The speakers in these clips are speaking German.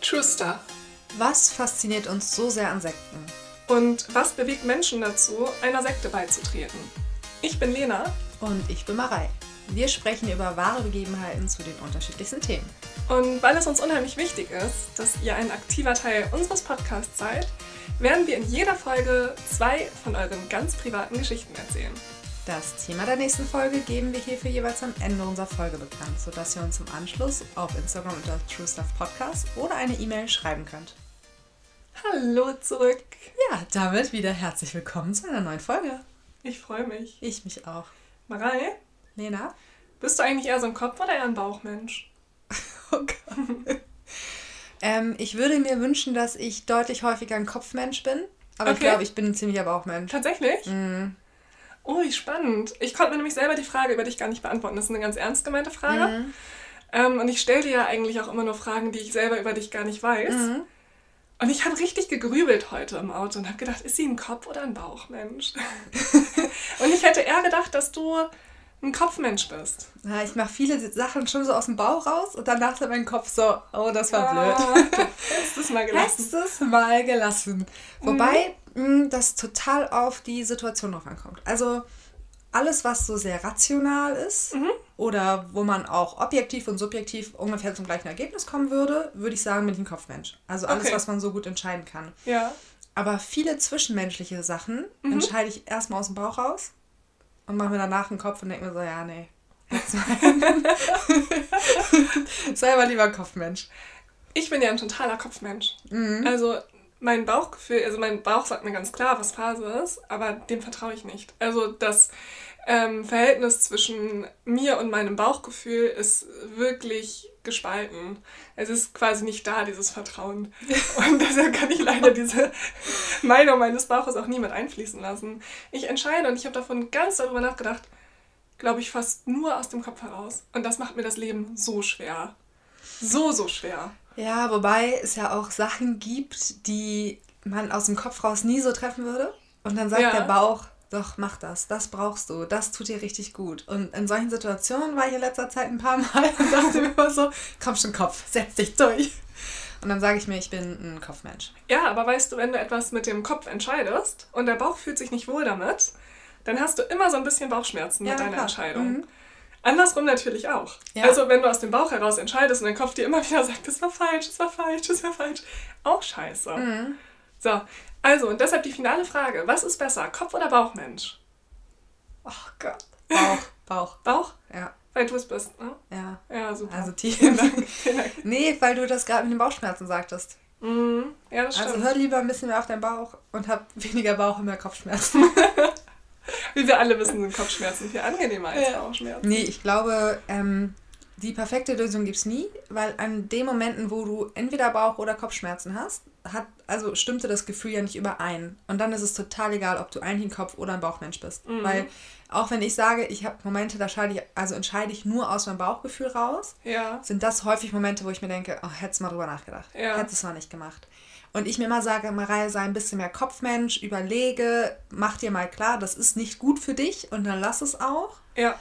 True Stuff. Was fasziniert uns so sehr an Sekten? Und was bewegt Menschen dazu, einer Sekte beizutreten? Ich bin Lena. Und ich bin Marei. Wir sprechen über wahre Begebenheiten zu den unterschiedlichsten Themen. Und weil es uns unheimlich wichtig ist, dass ihr ein aktiver Teil unseres Podcasts seid, werden wir in jeder Folge zwei von euren ganz privaten Geschichten erzählen. Das Thema der nächsten Folge geben wir hierfür jeweils am Ende unserer Folge bekannt, sodass ihr uns im Anschluss auf Instagram unter True Stuff Podcast oder eine E-Mail schreiben könnt. Hallo zurück. Ja, damit wieder herzlich willkommen zu einer neuen Folge. Ich freue mich. Ich mich auch. Marei, Lena? bist du eigentlich eher so ein Kopf- oder eher ein Bauchmensch? Oh Gott. ähm, ich würde mir wünschen, dass ich deutlich häufiger ein Kopfmensch bin. Aber ich Okay. glaube, ich bin ein ziemlicher Bauchmensch. Tatsächlich? Mhm. Oh, wie spannend. Ich konnte mir nämlich selber die Frage über dich gar nicht beantworten. Das ist eine ganz ernst gemeinte Frage. Mhm. Ähm, und ich stelle dir ja eigentlich auch immer nur Fragen, die ich selber über dich gar nicht weiß. Mhm. Und ich habe richtig gegrübelt heute im Auto und habe gedacht, ist sie ein Kopf- oder ein Bauchmensch? und ich hätte eher gedacht, dass du ein Kopfmensch bist. Ja, ich mache viele Sachen schon so aus dem Bauch raus und dann dachte mein Kopf so, oh, das war blöd. Ah, du hättest es mal gelassen. Hättest es mal gelassen. Wobei mh, das total auf die Situation drauf ankommt. Also alles, was so sehr rational ist oder wo man auch objektiv und subjektiv ungefähr zum gleichen Ergebnis kommen würde, würde ich sagen, bin ich ein Kopfmensch. Also alles, Okay. was man so gut entscheiden kann. Ja. Aber viele zwischenmenschliche Sachen entscheide ich erstmal aus dem Bauch raus und mache mir danach einen Kopf und denke mir so, ja, nee. Sei mal lieber Kopfmensch. Ich bin ja ein totaler Kopfmensch. Also mein Bauchgefühl, also mein Bauch sagt mir ganz klar, was Phase ist, aber dem vertraue ich nicht. Also das ähm, Verhältnis zwischen mir und meinem Bauchgefühl ist wirklich gespalten. Es ist quasi nicht da, dieses Vertrauen. Und deshalb kann ich leider diese Meinung meines Bauches auch nie mit einfließen lassen. Ich entscheide und ich habe davon ganz darüber nachgedacht, glaube ich, fast nur aus dem Kopf heraus. Und das macht mir das Leben so schwer. So, so schwer. Ja, wobei es ja auch Sachen gibt, die man aus dem Kopf raus nie so treffen würde. Und dann sagt Ja. der Bauch, doch, mach das, das brauchst du, das tut dir richtig gut. Und in solchen Situationen war ich in letzter Zeit ein paar Mal und dachte mir immer so, komm schon Kopf, setz dich durch. Und dann sage ich mir, ich bin ein Kopfmensch. Ja, aber weißt du, wenn du etwas mit dem Kopf entscheidest und der Bauch fühlt sich nicht wohl damit, dann hast du immer so ein bisschen Bauchschmerzen Ja, mit deiner klar. Entscheidung. Mhm. Andersrum natürlich auch. Ja. Also wenn du aus dem Bauch heraus entscheidest und dein Kopf dir immer wieder sagt, das war falsch, das war falsch, das war falsch, auch scheiße. Mhm. So, also und deshalb die finale Frage, was ist besser, Kopf- oder Bauchmensch? Oh Gott. Bauch, Bauch. Bauch? Ja, Weil du es bist, ne? ja. Ja, super. Also tief. Vielen Dank. Vielen Dank. Nee, weil du das gerade mit den Bauchschmerzen sagtest. Mhm. Ja, das stimmt. Also hör lieber ein bisschen mehr auf deinen Bauch und hab weniger Bauch und mehr Kopfschmerzen. Wie wir alle wissen, sind Kopfschmerzen viel angenehmer als Ja. Bauchschmerzen. Nee, ich glaube, ähm, die perfekte Lösung gibt's nie, weil an den Momenten, wo du entweder Bauch- oder Kopfschmerzen hast, hat, also stimmte das Gefühl ja nicht überein. Und dann ist es total egal, ob du eigentlich ein Kopf- oder ein Bauchmensch bist. Mhm. Weil auch wenn ich sage, ich habe Momente, da ich, also entscheide ich nur aus meinem Bauchgefühl raus, Ja. sind das häufig Momente, wo ich mir denke, oh, hättest mal drüber nachgedacht. Ja. Hättest es mal nicht gemacht. Und ich mir mal sage, Mareie, sei ein bisschen mehr Kopfmensch, überlege, mach dir mal klar, das ist nicht gut für dich und dann lass es auch. Ja.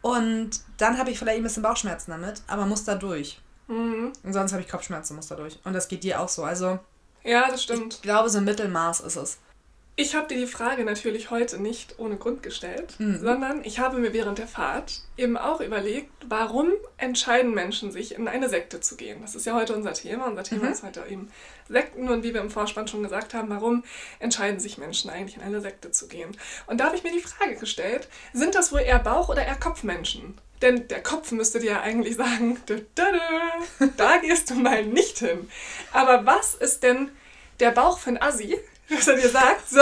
Und dann habe ich vielleicht ein bisschen Bauchschmerzen damit, aber muss da durch. Mhm. Und sonst habe ich Kopfschmerzen, muss da durch. Und das geht dir auch so. Also Ja, das stimmt. ich glaube, so ein Mittelmaß ist es. Ich habe dir die Frage natürlich heute nicht ohne Grund gestellt, Mhm. sondern ich habe mir während der Fahrt eben auch überlegt, warum entscheiden Menschen sich, in eine Sekte zu gehen. Das ist ja heute unser Thema. Unser Thema Mhm. ist heute eben Sekten und wie wir im Vorspann schon gesagt haben, warum entscheiden sich Menschen eigentlich, in eine Sekte zu gehen. Und da habe ich mir die Frage gestellt, sind das wohl eher Bauch- oder eher Kopfmenschen? Denn der Kopf müsste dir ja eigentlich sagen, da, da, da, da gehst du mal nicht hin. Aber was ist denn der Bauch von Assi, dass er dir sagt, so,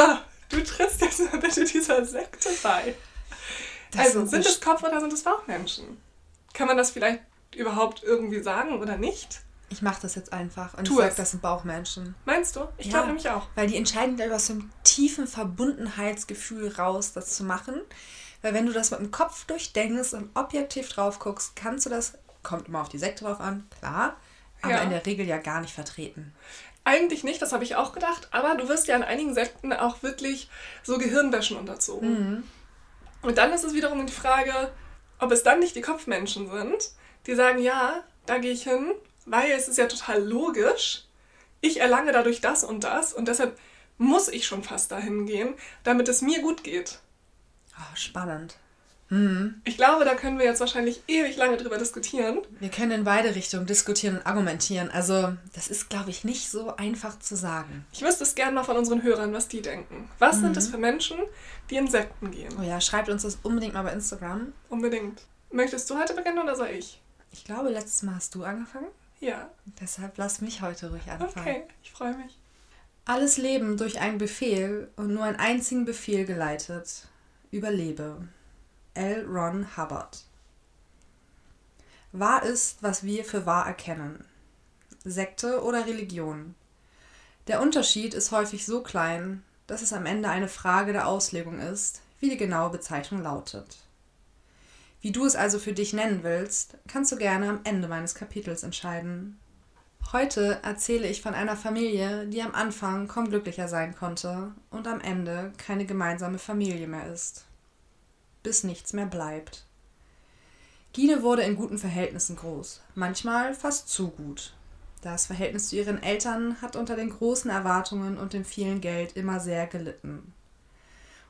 du trittst jetzt mal bitte dieser Sekte bei. Das also, sind es Kopf- oder sind es Bauchmenschen? Kann man das vielleicht überhaupt irgendwie sagen oder nicht? Ich mache das jetzt einfach und Tu ich sage, das sind Bauchmenschen. Meinst du? Ich Ja. glaube nämlich auch. Weil die entscheiden gleich aus so einem tiefen Verbundenheitsgefühl raus, das zu machen. Weil wenn du das mit dem Kopf durchdenkst und objektiv drauf guckst, kannst du das, kommt immer auf die Sekte drauf an, klar, aber Ja. in der Regel ja gar nicht vertreten. Eigentlich nicht, das habe ich auch gedacht, aber du wirst ja in einigen Sekten auch wirklich so Gehirnwäschen unterzogen. Und dann ist es wiederum die Frage, ob es dann nicht die Kopfmenschen sind, die sagen, ja, da gehe ich hin, weil es ist ja total logisch. Ich erlange dadurch das und das und deshalb muss ich schon fast dahin gehen, damit es mir gut geht. Oh, spannend. Mhm. Ich glaube, da können wir jetzt wahrscheinlich ewig lange drüber diskutieren. Wir können in beide Richtungen diskutieren und argumentieren. Also, das ist, glaube ich, nicht so einfach zu sagen. Ich wüsste es gerne mal von unseren Hörern, was die denken. Was mhm. sind es für Menschen, die in Sekten gehen? Oh ja, schreibt uns das unbedingt mal bei Instagram. Unbedingt. Möchtest du heute beginnen oder soll ich? Ich glaube, letztes Mal hast du angefangen. Ja. Deshalb lass mich heute ruhig anfangen. Okay, ich freue mich. Alles Leben durch einen Befehl und nur einen einzigen Befehl geleitet. Überlebe. L. Ron Hubbard. Wahr ist, was wir für wahr erkennen. Sekte oder Religion. Der Unterschied ist häufig so klein, dass es am Ende eine Frage der Auslegung ist, wie die genaue Bezeichnung lautet. Wie du es also für dich nennen willst, kannst du gerne am Ende meines Kapitels entscheiden. Heute erzähle ich von einer Familie, die am Anfang kaum glücklicher sein konnte und am Ende keine gemeinsame Familie mehr ist bis nichts mehr bleibt. Gine wurde in guten Verhältnissen groß, manchmal fast zu gut. Das Verhältnis zu ihren Eltern hat unter den großen Erwartungen und dem vielen Geld immer sehr gelitten.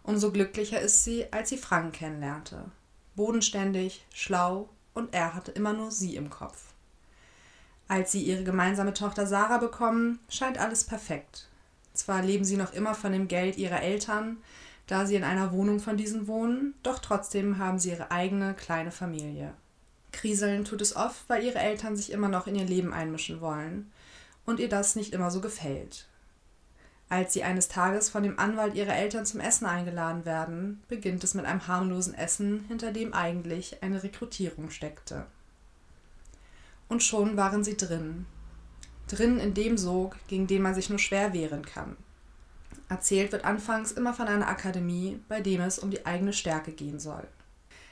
Umso glücklicher ist sie, als sie Frank kennenlernte. Bodenständig, schlau und er hatte immer nur sie im Kopf. Als sie ihre gemeinsame Tochter Sarah bekommen, scheint alles perfekt. Zwar leben sie noch immer von dem Geld ihrer Eltern, da sie in einer Wohnung von diesen wohnen, doch trotzdem haben sie ihre eigene kleine Familie. Kriseln tut es oft, weil ihre Eltern sich immer noch in ihr Leben einmischen wollen und ihr das nicht immer so gefällt. Als sie eines Tages von dem Anwalt ihrer Eltern zum Essen eingeladen werden, beginnt es mit einem harmlosen Essen, hinter dem eigentlich eine Rekrutierung steckte. Und schon waren sie drin. Drin in dem Sog, gegen den man sich nur schwer wehren kann. Erzählt wird anfangs immer von einer Akademie, bei dem es um die eigene Stärke gehen soll.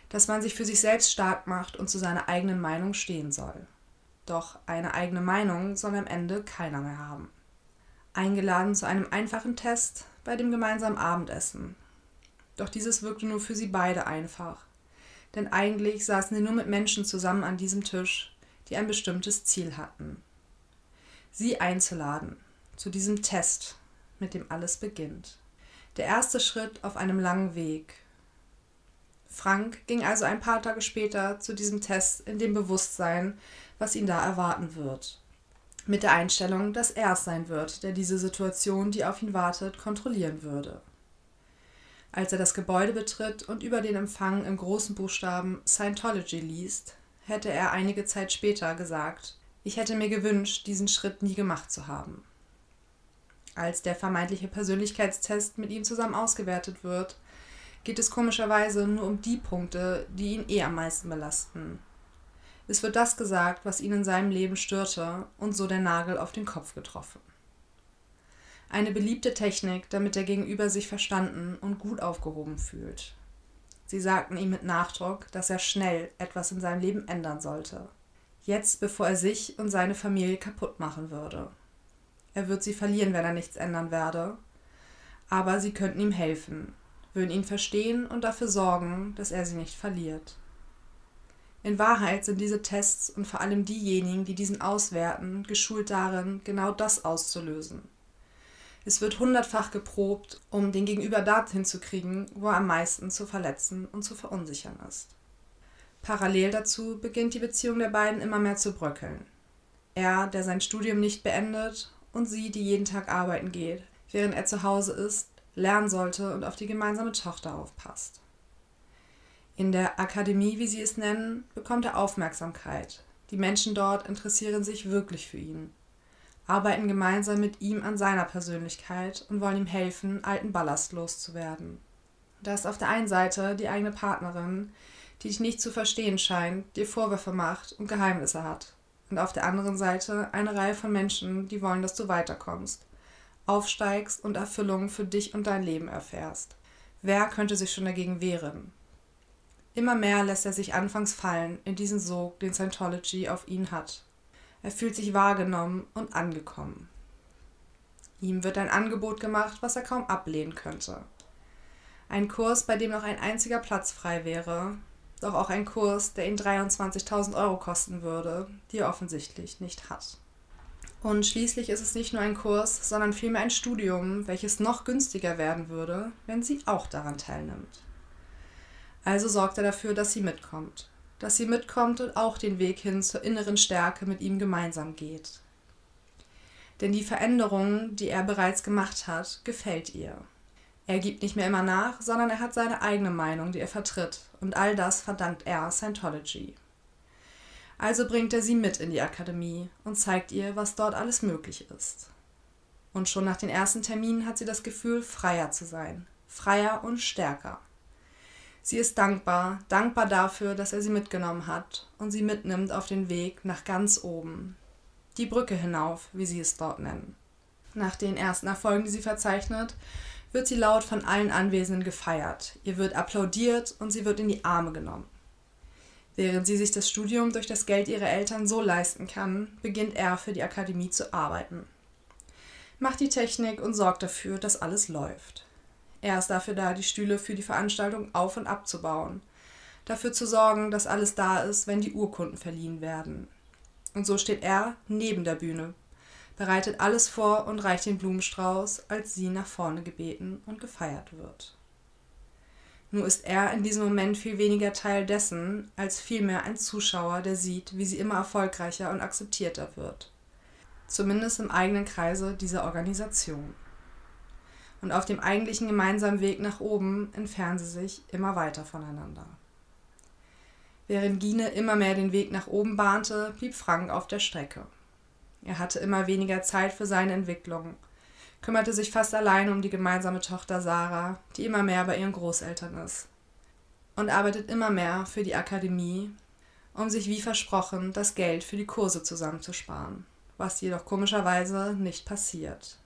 Dass man sich für sich selbst stark macht und zu seiner eigenen Meinung stehen soll. Doch eine eigene Meinung soll am Ende keiner mehr haben. Eingeladen zu einem einfachen Test bei dem gemeinsamen Abendessen. Doch dieses wirkte nur für sie beide einfach. Denn eigentlich saßen sie nur mit Menschen zusammen an diesem Tisch, die ein bestimmtes Ziel hatten. Sie einzuladen zu diesem Test, mit dem alles beginnt. Der erste Schritt auf einem langen Weg. Frank ging also ein paar Tage später zu diesem Test in dem Bewusstsein, was ihn da erwarten wird. Mit der Einstellung, dass er es sein wird, der diese Situation, die auf ihn wartet, kontrollieren würde. Als er das Gebäude betritt und über den Empfang im großen Buchstaben Scientology liest, hätte er einige Zeit später gesagt, ich hätte mir gewünscht, diesen Schritt nie gemacht zu haben als der vermeintliche Persönlichkeitstest mit ihm zusammen ausgewertet wird, geht es komischerweise nur um die Punkte, die ihn eh am meisten belasten. Es wird das gesagt, was ihn in seinem Leben störte, und so der Nagel auf den Kopf getroffen. Eine beliebte Technik, damit der Gegenüber sich verstanden und gut aufgehoben fühlt. Sie sagten ihm mit Nachdruck, dass er schnell etwas in seinem Leben ändern sollte. Jetzt, bevor er sich und seine Familie kaputt machen würde. Er wird sie verlieren, wenn er nichts ändern werde. Aber sie könnten ihm helfen, würden ihn verstehen und dafür sorgen, dass er sie nicht verliert. In Wahrheit sind diese Tests und vor allem diejenigen, die diesen auswerten, geschult darin, genau das auszulösen. Es wird hundertfach geprobt, um den Gegenüber dorthin zu kriegen, wo er am meisten zu verletzen und zu verunsichern ist. Parallel dazu beginnt die Beziehung der beiden immer mehr zu bröckeln. Er, der sein Studium nicht beendet und sie, die jeden Tag arbeiten geht, während er zu Hause ist, lernen sollte und auf die gemeinsame Tochter aufpasst. In der Akademie, wie sie es nennen, bekommt er Aufmerksamkeit. Die Menschen dort interessieren sich wirklich für ihn, arbeiten gemeinsam mit ihm an seiner Persönlichkeit und wollen ihm helfen, alten Ballast loszuwerden. Da ist auf der einen Seite die eigene Partnerin, die dich nicht zu verstehen scheint, dir Vorwürfe macht und Geheimnisse hat und auf der anderen Seite eine Reihe von Menschen, die wollen, dass du weiterkommst, aufsteigst und Erfüllung für dich und dein Leben erfährst. Wer könnte sich schon dagegen wehren? Immer mehr lässt er sich anfangs fallen in diesen Sog, den Scientology auf ihn hat. Er fühlt sich wahrgenommen und angekommen. Ihm wird ein Angebot gemacht, was er kaum ablehnen könnte. Ein Kurs, bei dem noch ein einziger Platz frei wäre, doch auch ein Kurs, der ihn 23.000 Euro kosten würde, die er offensichtlich nicht hat. Und schließlich ist es nicht nur ein Kurs, sondern vielmehr ein Studium, welches noch günstiger werden würde, wenn sie auch daran teilnimmt. Also sorgt er dafür, dass sie mitkommt. Dass sie mitkommt und auch den Weg hin zur inneren Stärke mit ihm gemeinsam geht. Denn die Veränderung, die er bereits gemacht hat, gefällt ihr. Er gibt nicht mehr immer nach, sondern er hat seine eigene Meinung, die er vertritt, und all das verdankt er Scientology. Also bringt er sie mit in die Akademie und zeigt ihr, was dort alles möglich ist. Und schon nach den ersten Terminen hat sie das Gefühl, freier zu sein, freier und stärker. Sie ist dankbar, dankbar dafür, dass er sie mitgenommen hat und sie mitnimmt auf den Weg nach ganz oben. Die Brücke hinauf, wie sie es dort nennen. Nach den ersten Erfolgen, die sie verzeichnet, wird sie laut von allen Anwesenden gefeiert. Ihr wird applaudiert und sie wird in die Arme genommen. Während sie sich das Studium durch das Geld ihrer Eltern so leisten kann, beginnt er für die Akademie zu arbeiten. Macht die Technik und sorgt dafür, dass alles läuft. Er ist dafür da, die Stühle für die Veranstaltung auf und abzubauen, dafür zu sorgen, dass alles da ist, wenn die Urkunden verliehen werden. Und so steht er neben der Bühne, bereitet alles vor und reicht den Blumenstrauß, als sie nach vorne gebeten und gefeiert wird. Nur ist er in diesem Moment viel weniger Teil dessen, als vielmehr ein Zuschauer, der sieht, wie sie immer erfolgreicher und akzeptierter wird. Zumindest im eigenen Kreise dieser Organisation. Und auf dem eigentlichen gemeinsamen Weg nach oben entfernen sie sich immer weiter voneinander. Während Gine immer mehr den Weg nach oben bahnte, blieb Frank auf der Strecke. Er hatte immer weniger Zeit für seine Entwicklung kümmerte sich fast allein um die gemeinsame Tochter Sarah, die immer mehr bei ihren Großeltern ist. Und arbeitet immer mehr für die Akademie, um sich wie versprochen das Geld für die Kurse zusammenzusparen, was jedoch komischerweise nicht passiert.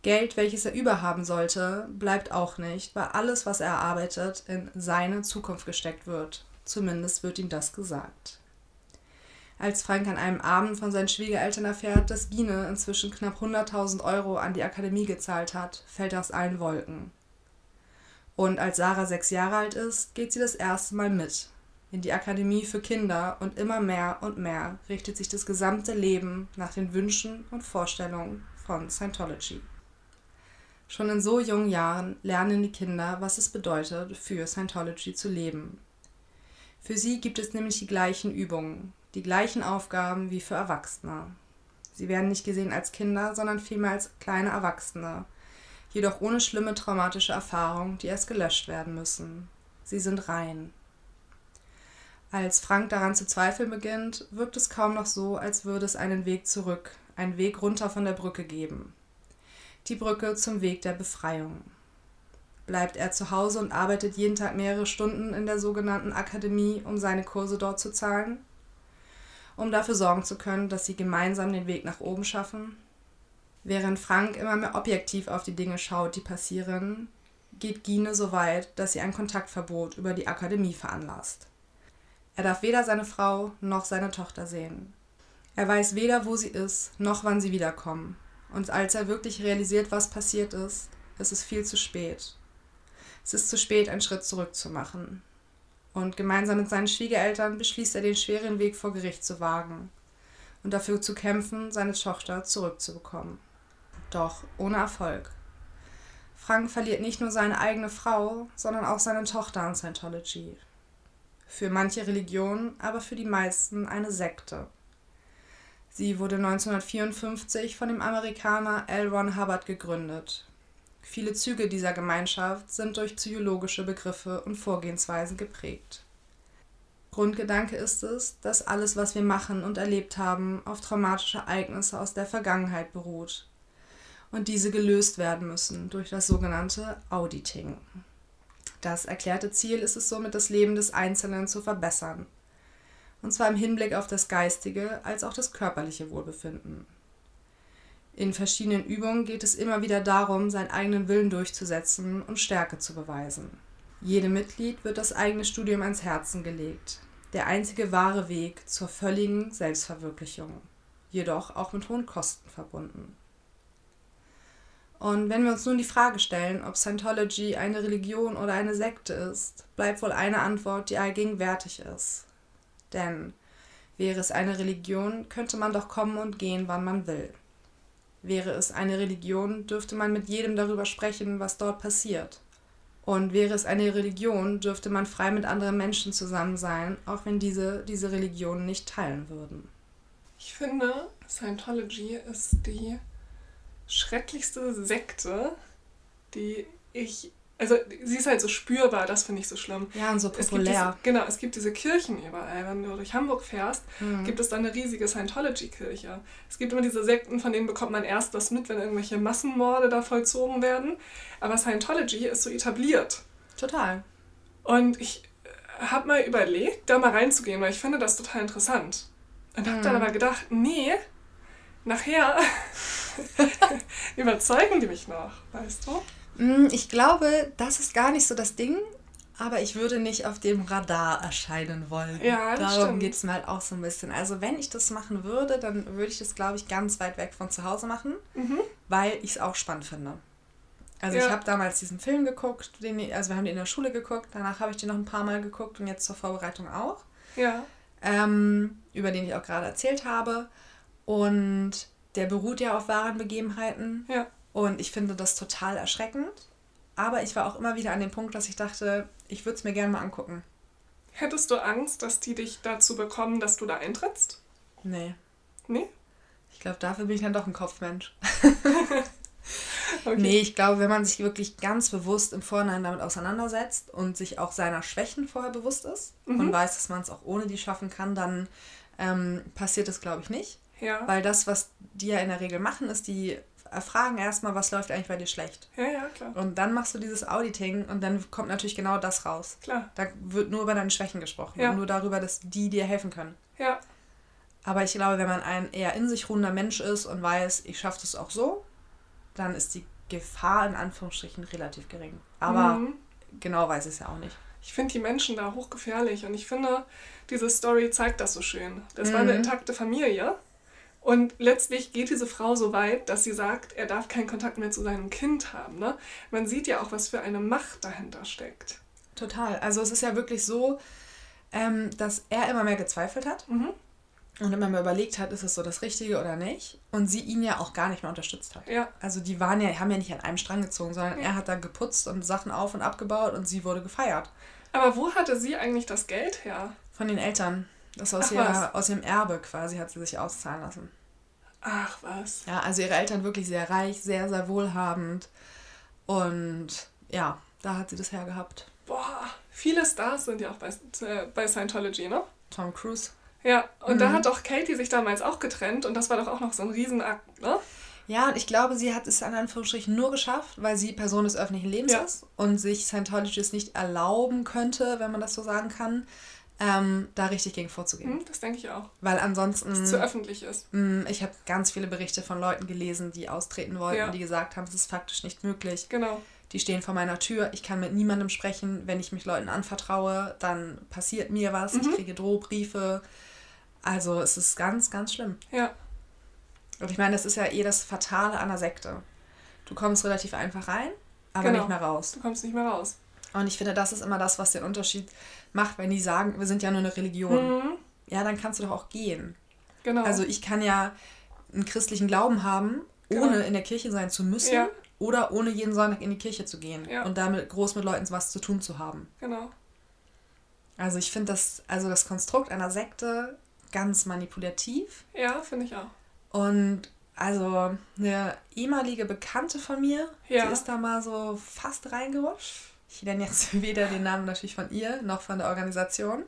Geld, welches er überhaben sollte, bleibt auch nicht, weil alles, was er erarbeitet, in seine Zukunft gesteckt wird. Zumindest wird ihm das gesagt. Als Frank an einem Abend von seinen Schwiegereltern erfährt, dass Gine inzwischen knapp 100.000 Euro an die Akademie gezahlt hat, fällt er aus allen Wolken. Und als Sarah sechs Jahre alt ist, geht sie das erste Mal mit in die Akademie für Kinder und immer mehr und mehr richtet sich das gesamte Leben nach den Wünschen und Vorstellungen von Scientology. Schon in so jungen Jahren lernen die Kinder, was es bedeutet, für Scientology zu leben. Für sie gibt es nämlich die gleichen Übungen, die gleichen Aufgaben wie für Erwachsene. Sie werden nicht gesehen als Kinder, sondern vielmehr als kleine Erwachsene, jedoch ohne schlimme traumatische Erfahrungen, die erst gelöscht werden müssen. Sie sind rein. Als Frank daran zu zweifeln beginnt, wirkt es kaum noch so, als würde es einen Weg zurück, einen Weg runter von der Brücke geben. Die Brücke zum Weg der Befreiung. Bleibt er zu Hause und arbeitet jeden Tag mehrere Stunden in der sogenannten Akademie, um seine Kurse dort zu zahlen? Um dafür sorgen zu können, dass sie gemeinsam den Weg nach oben schaffen. Während Frank immer mehr objektiv auf die Dinge schaut, die passieren, geht Gine so weit, dass sie ein Kontaktverbot über die Akademie veranlasst. Er darf weder seine Frau noch seine Tochter sehen. Er weiß weder, wo sie ist, noch wann sie wiederkommen. Und als er wirklich realisiert, was passiert ist, ist es viel zu spät. Es ist zu spät, einen Schritt zurück zu machen. Und gemeinsam mit seinen Schwiegereltern beschließt er, den schweren Weg vor Gericht zu wagen und dafür zu kämpfen, seine Tochter zurückzubekommen. Doch ohne Erfolg. Frank verliert nicht nur seine eigene Frau, sondern auch seine Tochter an Scientology. Für manche Religionen, aber für die meisten eine Sekte. Sie wurde 1954 von dem Amerikaner L. Ron Hubbard gegründet Viele Züge dieser Gemeinschaft sind durch psychologische Begriffe und Vorgehensweisen geprägt. Grundgedanke ist es, dass alles, was wir machen und erlebt haben, auf traumatische Ereignisse aus der Vergangenheit beruht und diese gelöst werden müssen durch das sogenannte Auditing. Das erklärte Ziel ist es somit, das Leben des Einzelnen zu verbessern, und zwar im Hinblick auf das geistige als auch das körperliche Wohlbefinden. In verschiedenen Übungen geht es immer wieder darum, seinen eigenen Willen durchzusetzen und Stärke zu beweisen. Jedem Mitglied wird das eigene Studium ans Herzen gelegt. Der einzige wahre Weg zur völligen Selbstverwirklichung, jedoch auch mit hohen Kosten verbunden. Und wenn wir uns nun die Frage stellen, ob Scientology eine Religion oder eine Sekte ist, bleibt wohl eine Antwort, die allgegenwärtig ist. Denn wäre es eine Religion, könnte man doch kommen und gehen, wann man will. Wäre es eine Religion, dürfte man mit jedem darüber sprechen, was dort passiert. Und wäre es eine Religion, dürfte man frei mit anderen Menschen zusammen sein, auch wenn diese diese Religion nicht teilen würden. Ich finde, Scientology ist die schrecklichste Sekte, die ich. Also, sie ist halt so spürbar, das finde ich so schlimm. Ja, und so populär. Diese, genau, es gibt diese Kirchen überall. Wenn du durch Hamburg fährst, mhm. gibt es da eine riesige Scientology-Kirche. Es gibt immer diese Sekten, von denen bekommt man erst was mit, wenn irgendwelche Massenmorde da vollzogen werden. Aber Scientology ist so etabliert. Total. Und ich habe mal überlegt, da mal reinzugehen, weil ich finde das total interessant. Und habe mhm. dann aber gedacht, nee, nachher überzeugen die mich noch, weißt du? Mm, ich glaube, das ist gar nicht so das Ding, aber ich würde nicht auf dem Radar erscheinen wollen. Ja, das Darum geht es mir halt auch so ein bisschen. Also wenn ich das machen würde, dann würde ich das, glaube ich, ganz weit weg von zu Hause machen, mhm. weil ich es auch spannend finde. Also ja. ich habe damals diesen Film geguckt, den, also wir haben den in der Schule geguckt, danach habe ich den noch ein paar Mal geguckt und jetzt zur Vorbereitung auch. Ja. Ähm, über den ich auch gerade erzählt habe. Und der beruht ja auf wahren Begebenheiten. Ja. Und ich finde das total erschreckend. Aber ich war auch immer wieder an dem Punkt, dass ich dachte, ich würde es mir gerne mal angucken. Hättest du Angst, dass die dich dazu bekommen, dass du da eintrittst? Nee. Nee? Ich glaube, dafür bin ich dann doch ein Kopfmensch. okay. Nee, ich glaube, wenn man sich wirklich ganz bewusst im Vorhinein damit auseinandersetzt und sich auch seiner Schwächen vorher bewusst ist mhm. und weiß, dass man es auch ohne die schaffen kann, dann ähm, passiert es, glaube ich, nicht. Ja. Weil das, was die ja in der Regel machen, ist, die erfragen erstmal, was läuft eigentlich bei dir schlecht. Ja, ja, klar. Und dann machst du dieses Auditing und dann kommt natürlich genau das raus. Klar. Da wird nur über deine Schwächen gesprochen ja. und nur darüber, dass die dir helfen können. Ja. Aber ich glaube, wenn man ein eher in sich ruhender Mensch ist und weiß, ich schaffe das auch so, dann ist die Gefahr in Anführungsstrichen relativ gering. Aber mhm. genau weiß ich es ja auch nicht. Ich finde die Menschen da hochgefährlich und ich finde, diese Story zeigt das so schön. Das mhm. war eine intakte Familie und letztlich geht diese Frau so weit, dass sie sagt, er darf keinen Kontakt mehr zu seinem Kind haben. Ne? Man sieht ja auch, was für eine Macht dahinter steckt. Total. Also es ist ja wirklich so, ähm, dass er immer mehr gezweifelt hat mhm. und immer mehr überlegt hat, ist es so das Richtige oder nicht. Und sie ihn ja auch gar nicht mehr unterstützt hat. Ja. Also die waren ja, haben ja nicht an einem Strang gezogen, sondern ja. er hat da geputzt und Sachen auf und abgebaut und sie wurde gefeiert. Aber wo hatte sie eigentlich das Geld her? Von den Eltern. Das aus, Ach, ihrer, aus ihrem Erbe quasi hat sie sich auszahlen lassen. Ach was. Ja, also ihre Eltern wirklich sehr reich, sehr, sehr wohlhabend. Und ja, da hat sie das hergehabt. Boah, viele Stars sind ja auch bei, äh, bei Scientology, ne? Tom Cruise. Ja, und mhm. da hat doch Katie sich damals auch getrennt und das war doch auch noch so ein Riesenakt, ne? Ja, und ich glaube, sie hat es in Anführungsstrichen nur geschafft, weil sie Person des öffentlichen Lebens ja. ist und sich Scientologists nicht erlauben könnte, wenn man das so sagen kann, ähm, da richtig gegen vorzugehen. Hm, das denke ich auch. Weil ansonsten. Dass es zu öffentlich ist. Mh, ich habe ganz viele Berichte von Leuten gelesen, die austreten wollten, ja. die gesagt haben, es ist faktisch nicht möglich. Genau. Die stehen vor meiner Tür, ich kann mit niemandem sprechen. Wenn ich mich Leuten anvertraue, dann passiert mir was, mhm. ich kriege Drohbriefe. Also es ist ganz, ganz schlimm. Ja. Und ich meine, das ist ja eh das Fatale an der Sekte. Du kommst relativ einfach rein, aber genau. nicht mehr raus. Du kommst nicht mehr raus. Und ich finde, das ist immer das, was den Unterschied macht, wenn die sagen, wir sind ja nur eine Religion. Mhm. Ja, dann kannst du doch auch gehen. Genau. Also ich kann ja einen christlichen Glauben haben, genau. ohne in der Kirche sein zu müssen ja. oder ohne jeden Sonntag in die Kirche zu gehen ja. und damit groß mit Leuten was zu tun zu haben. Genau. Also ich finde das, also das Konstrukt einer Sekte ganz manipulativ. Ja, finde ich auch. Und also eine ehemalige Bekannte von mir, ja. die ist da mal so fast reingerutscht ich nenne jetzt weder den Namen natürlich von ihr noch von der Organisation.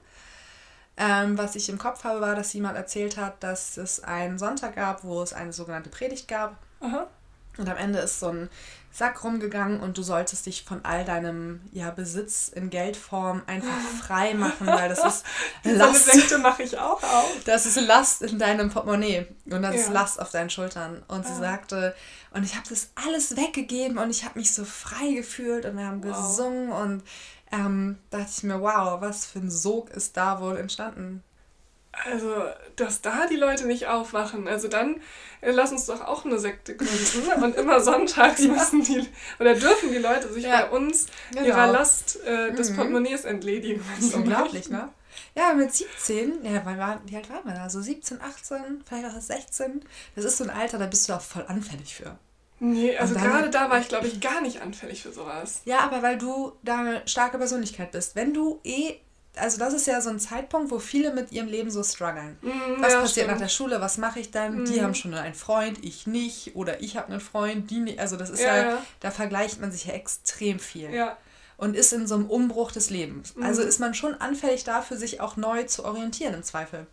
Ähm, was ich im Kopf habe, war, dass jemand erzählt hat, dass es einen Sonntag gab, wo es eine sogenannte Predigt gab. Aha. Und am Ende ist so ein Sack rumgegangen und du solltest dich von all deinem ja, Besitz in Geldform einfach frei machen, weil das ist Last. So eine mache ich auch auf. Das ist Last in deinem Portemonnaie und das ja. ist Last auf deinen Schultern. Und sie sagte, und ich habe das alles weggegeben und ich habe mich so frei gefühlt und wir haben wow. gesungen und ähm, dachte ich mir, wow, was für ein Sog ist da wohl entstanden. Also, dass da die Leute nicht aufwachen. Also dann äh, lass uns doch auch eine Sekte gründen. und immer sonntags ja. müssen die oder dürfen die Leute sich ja. bei uns genau. ihrer Last äh, des mhm. Portemonnaies entledigen. Das ist unglaublich, ne? Ja, mit 17, ja, wie alt waren wir da? So 17, 18, vielleicht auch 16. Das ist so ein Alter, da bist du auch voll anfällig für. Nee, also gerade da war ich, glaube ich, gar nicht anfällig für sowas. Ja, aber weil du da eine starke Persönlichkeit bist. Wenn du eh also das ist ja so ein Zeitpunkt, wo viele mit ihrem Leben so strugglen. Mm, was ja, passiert stimmt. nach der Schule? Was mache ich dann? Mm. Die haben schon einen Freund, ich nicht. Oder ich habe einen Freund, die nicht. Also das ist ja, ja, da vergleicht man sich ja extrem viel. Ja. Und ist in so einem Umbruch des Lebens. Mm. Also ist man schon anfällig dafür, sich auch neu zu orientieren im Zweifel.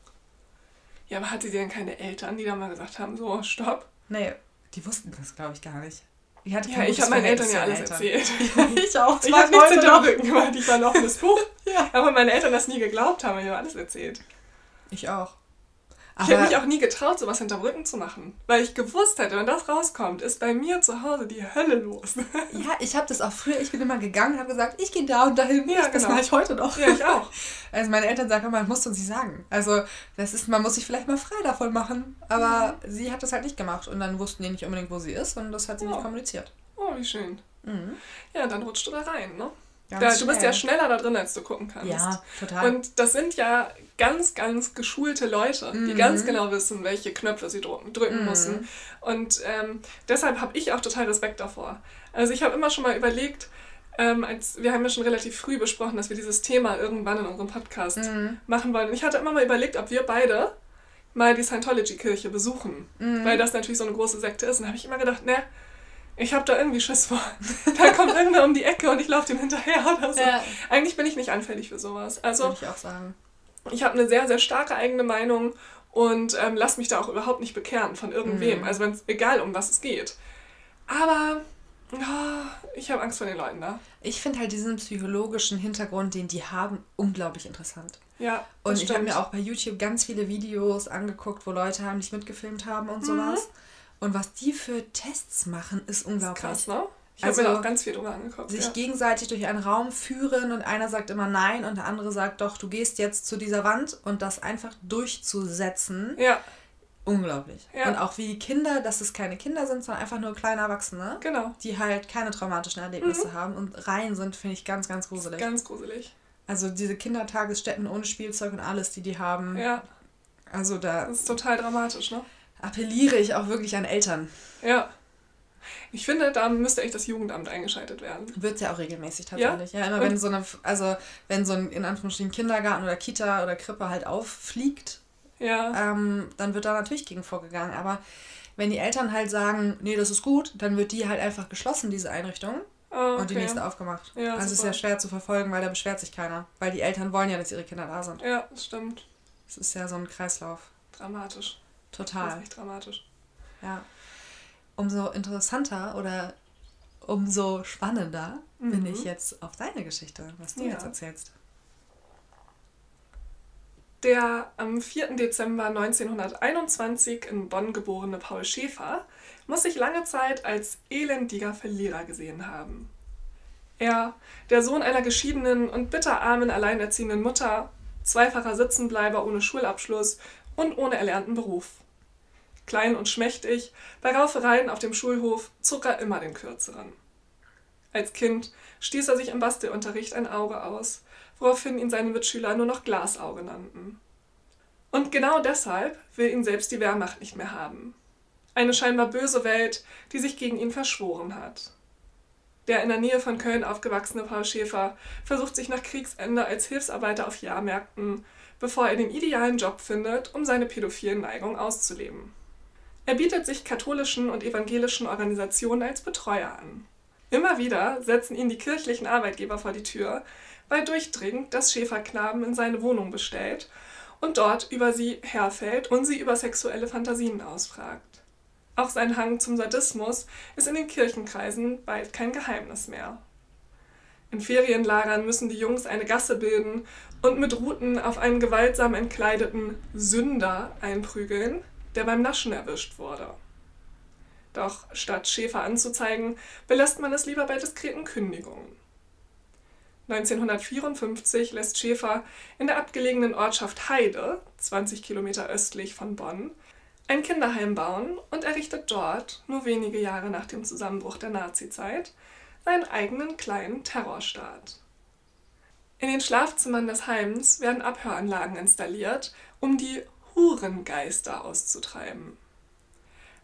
Ja, aber hatte sie denn keine Eltern, die da mal gesagt haben, so, stopp? Nee, die wussten das, glaube ich, gar nicht. Ich hatte ja, ich habe meinen Eltern ja alles Eltern. erzählt. ich auch. Ich habe nichts hinter Rücken gemacht. Ich war ein offenes Buch. ja. Aber meine Eltern das nie geglaubt haben. Ich habe alles erzählt. Ich auch. Aber ich habe mich auch nie getraut, sowas hinter Rücken zu machen. Weil ich gewusst hätte, wenn das rauskommt, ist bei mir zu Hause die Hölle los. ja, ich habe das auch früher, ich bin immer gegangen und habe gesagt, ich gehe da und dahin. Ja, genau. Das mache ich heute noch. Ja, ich auch. Also meine Eltern sagen immer, musst du sie sagen. Also das ist, man muss sich vielleicht mal frei davon machen. Aber mhm. sie hat das halt nicht gemacht. Und dann wussten die nicht unbedingt, wo sie ist. Und das hat sie ja. nicht kommuniziert. Oh, wie schön. Mhm. Ja, dann rutschst du da rein, ne? Da, du bist ja schneller da drin, als du gucken kannst. Ja, total. Und das sind ja ganz, ganz geschulte Leute, mhm. die ganz genau wissen, welche Knöpfe sie drücken, drücken mhm. müssen. Und ähm, deshalb habe ich auch total Respekt davor. Also ich habe immer schon mal überlegt, ähm, als, wir haben ja schon relativ früh besprochen, dass wir dieses Thema irgendwann in unserem Podcast mhm. machen wollen. Und ich hatte immer mal überlegt, ob wir beide mal die Scientology-Kirche besuchen, mhm. weil das natürlich so eine große Sekte ist. Und da habe ich immer gedacht, ne, ich habe da irgendwie Schiss vor. Da kommt irgendwer um die Ecke und ich laufe dem hinterher oder so. Ja. Eigentlich bin ich nicht anfällig für sowas. Also, Würde ich auch sagen. Ich habe eine sehr, sehr starke eigene Meinung und ähm, lass mich da auch überhaupt nicht bekehren von irgendwem. Mhm. Also wenn's, egal um was es geht. Aber oh, ich habe Angst vor den Leuten da. Ich finde halt diesen psychologischen Hintergrund, den die haben, unglaublich interessant. Ja. Und ich habe mir auch bei YouTube ganz viele Videos angeguckt, wo Leute heimlich mitgefilmt haben und sowas. Mhm. Und was die für Tests machen, ist unglaublich. Ist krass, ne? Ich also, habe mir auch ganz viel drüber angeguckt. Sich ja. gegenseitig durch einen Raum führen und einer sagt immer nein und der andere sagt doch, du gehst jetzt zu dieser Wand und das einfach durchzusetzen. Ja. Unglaublich. Ja. Und auch wie die Kinder, dass es keine Kinder sind, sondern einfach nur kleine Erwachsene. Genau. Die halt keine traumatischen Erlebnisse mhm. haben und rein sind, finde ich ganz, ganz gruselig. Ganz gruselig. Also diese Kindertagesstätten ohne Spielzeug und alles, die die haben. Ja. Also da. Das ist total dramatisch, ne? Appelliere ich auch wirklich an Eltern. Ja. Ich finde, da müsste echt das Jugendamt eingeschaltet werden. Wird ja auch regelmäßig tatsächlich. Ja, ja immer Und wenn so eine, also wenn so ein in Anführungsstrichen Kindergarten oder Kita oder Krippe halt auffliegt, ja. ähm, dann wird da natürlich gegen vorgegangen. Aber wenn die Eltern halt sagen, nee, das ist gut, dann wird die halt einfach geschlossen, diese Einrichtung. Oh, okay. Und die nächste aufgemacht. Ja, also es ist ja schwer zu verfolgen, weil da beschwert sich keiner. Weil die Eltern wollen ja, dass ihre Kinder da sind. Ja, das stimmt. Es ist ja so ein Kreislauf. Dramatisch. Total. Das ist echt dramatisch. Ja. Umso interessanter oder umso spannender mhm. bin ich jetzt auf deine Geschichte, was du ja. jetzt erzählst. Der am 4. Dezember 1921 in Bonn geborene Paul Schäfer muss sich lange Zeit als elendiger Verlierer gesehen haben. Er, der Sohn einer geschiedenen und bitterarmen alleinerziehenden Mutter, zweifacher Sitzenbleiber ohne Schulabschluss und ohne erlernten Beruf klein und schmächtig, bei Raufereien auf dem Schulhof zog er immer den kürzeren. Als Kind stieß er sich im Bastelunterricht ein Auge aus, woraufhin ihn seine Mitschüler nur noch Glasauge nannten. Und genau deshalb will ihn selbst die Wehrmacht nicht mehr haben. Eine scheinbar böse Welt, die sich gegen ihn verschworen hat. Der in der Nähe von Köln aufgewachsene Paul Schäfer versucht sich nach Kriegsende als Hilfsarbeiter auf Jahrmärkten, bevor er den idealen Job findet, um seine pädophilen Neigungen auszuleben. Er bietet sich katholischen und evangelischen Organisationen als Betreuer an. Immer wieder setzen ihn die kirchlichen Arbeitgeber vor die Tür, weil durchdringend das Schäferknaben in seine Wohnung bestellt und dort über sie herfällt und sie über sexuelle Fantasien ausfragt. Auch sein Hang zum Sadismus ist in den Kirchenkreisen bald kein Geheimnis mehr. In Ferienlagern müssen die Jungs eine Gasse bilden und mit Ruten auf einen gewaltsam entkleideten Sünder einprügeln, der beim Naschen erwischt wurde. Doch statt Schäfer anzuzeigen, belässt man es lieber bei diskreten Kündigungen. 1954 lässt Schäfer in der abgelegenen Ortschaft Heide, 20 Kilometer östlich von Bonn, ein Kinderheim bauen und errichtet dort, nur wenige Jahre nach dem Zusammenbruch der Nazizeit, seinen eigenen kleinen Terrorstaat. In den Schlafzimmern des Heims werden Abhöranlagen installiert, um die Hurengeister auszutreiben.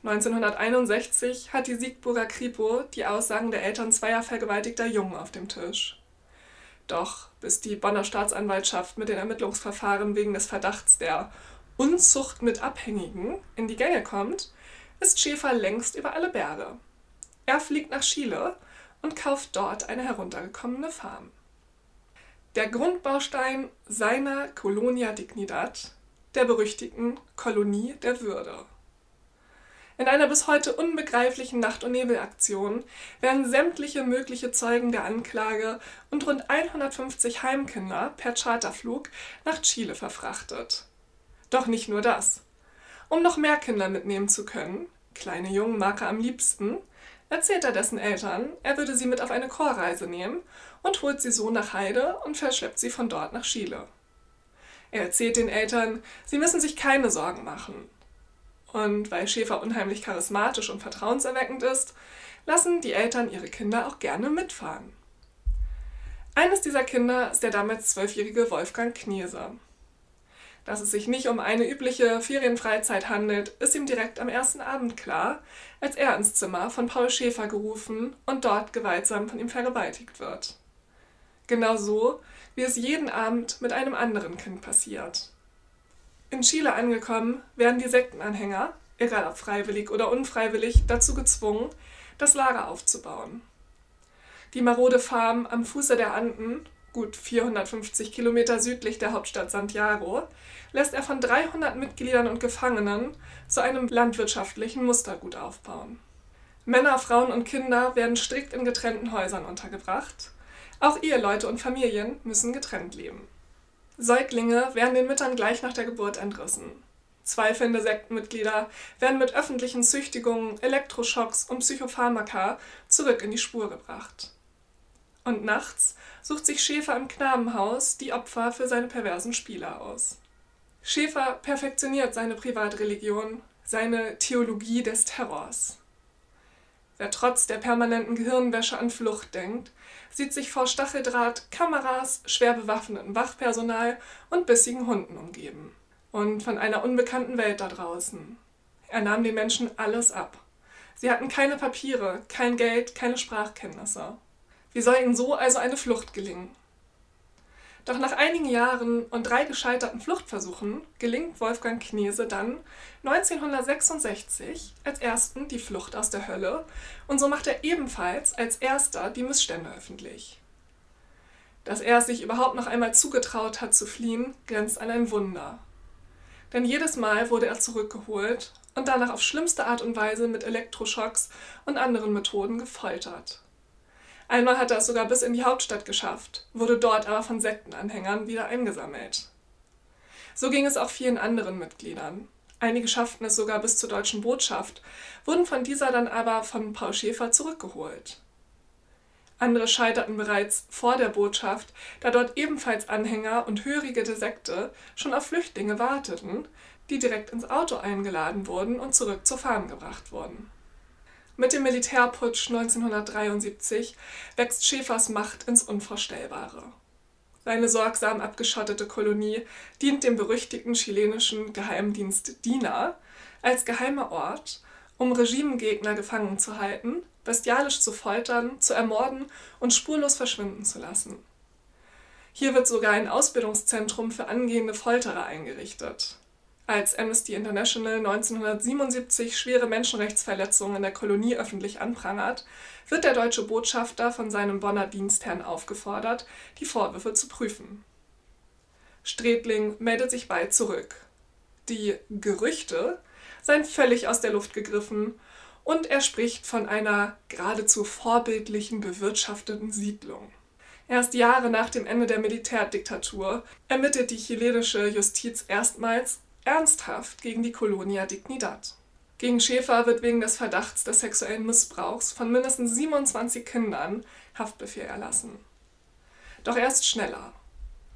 1961 hat die Siegburger Kripo die Aussagen der Eltern zweier vergewaltigter Jungen auf dem Tisch. Doch bis die Bonner Staatsanwaltschaft mit den Ermittlungsverfahren wegen des Verdachts der Unzucht mit Abhängigen in die Gänge kommt, ist Schäfer längst über alle Berge. Er fliegt nach Chile und kauft dort eine heruntergekommene Farm. Der Grundbaustein seiner Colonia Dignidad, der berüchtigten Kolonie der Würde. In einer bis heute unbegreiflichen Nacht- und Nebelaktion werden sämtliche mögliche Zeugen der Anklage und rund 150 Heimkinder per Charterflug nach Chile verfrachtet. Doch nicht nur das. Um noch mehr Kinder mitnehmen zu können, kleine Jungen mag er am liebsten, erzählt er dessen Eltern, er würde sie mit auf eine Chorreise nehmen und holt sie so nach Heide und verschleppt sie von dort nach Chile. Er erzählt den Eltern, sie müssen sich keine Sorgen machen. Und weil Schäfer unheimlich charismatisch und vertrauenserweckend ist, lassen die Eltern ihre Kinder auch gerne mitfahren. Eines dieser Kinder ist der damals zwölfjährige Wolfgang Kniese. Dass es sich nicht um eine übliche Ferienfreizeit handelt, ist ihm direkt am ersten Abend klar, als er ins Zimmer von Paul Schäfer gerufen und dort gewaltsam von ihm vergewaltigt wird. Genau so, wie es jeden Abend mit einem anderen Kind passiert. In Chile angekommen, werden die Sektenanhänger, egal ob freiwillig oder unfreiwillig, dazu gezwungen, das Lager aufzubauen. Die marode Farm am Fuße der Anden, gut 450 Kilometer südlich der Hauptstadt Santiago, lässt er von 300 Mitgliedern und Gefangenen zu einem landwirtschaftlichen Mustergut aufbauen. Männer, Frauen und Kinder werden strikt in getrennten Häusern untergebracht. Auch Eheleute und Familien müssen getrennt leben. Säuglinge werden den Müttern gleich nach der Geburt entrissen. Zweifelnde Sektenmitglieder werden mit öffentlichen Züchtigungen, Elektroschocks und Psychopharmaka zurück in die Spur gebracht. Und nachts sucht sich Schäfer im Knabenhaus die Opfer für seine perversen Spiele aus. Schäfer perfektioniert seine Privatreligion, seine Theologie des Terrors. Wer trotz der permanenten Gehirnwäsche an Flucht denkt, sieht sich vor Stacheldraht, Kameras, schwer bewaffnetem Wachpersonal und bissigen Hunden umgeben. Und von einer unbekannten Welt da draußen. Er nahm den Menschen alles ab. Sie hatten keine Papiere, kein Geld, keine Sprachkenntnisse. Wie soll ihnen so also eine Flucht gelingen? Doch nach einigen Jahren und drei gescheiterten Fluchtversuchen gelingt Wolfgang Knese dann 1966 als ersten die Flucht aus der Hölle und so macht er ebenfalls als erster die Missstände öffentlich. Dass er es sich überhaupt noch einmal zugetraut hat zu fliehen, grenzt an ein Wunder. Denn jedes Mal wurde er zurückgeholt und danach auf schlimmste Art und Weise mit Elektroschocks und anderen Methoden gefoltert. Einmal hat er es sogar bis in die Hauptstadt geschafft, wurde dort aber von Sektenanhängern wieder eingesammelt. So ging es auch vielen anderen Mitgliedern. Einige schafften es sogar bis zur deutschen Botschaft, wurden von dieser dann aber von Paul Schäfer zurückgeholt. Andere scheiterten bereits vor der Botschaft, da dort ebenfalls Anhänger und Hörige der Sekte schon auf Flüchtlinge warteten, die direkt ins Auto eingeladen wurden und zurück zur Farm gebracht wurden. Mit dem Militärputsch 1973 wächst Schäfers Macht ins Unvorstellbare. Seine sorgsam abgeschottete Kolonie dient dem berüchtigten chilenischen Geheimdienst DINA als geheimer Ort, um Regimegegner gefangen zu halten, bestialisch zu foltern, zu ermorden und spurlos verschwinden zu lassen. Hier wird sogar ein Ausbildungszentrum für angehende Folterer eingerichtet als Amnesty International 1977 schwere Menschenrechtsverletzungen in der Kolonie öffentlich anprangert, wird der deutsche Botschafter von seinem Bonner Dienstherrn aufgefordert, die Vorwürfe zu prüfen. Strätling meldet sich bald zurück. Die Gerüchte seien völlig aus der Luft gegriffen und er spricht von einer geradezu vorbildlichen bewirtschafteten Siedlung. Erst Jahre nach dem Ende der Militärdiktatur ermittelt die chilenische Justiz erstmals ernsthaft gegen die Colonia Dignidad. Gegen Schäfer wird wegen des Verdachts des sexuellen Missbrauchs von mindestens 27 Kindern Haftbefehl erlassen. Doch er ist schneller.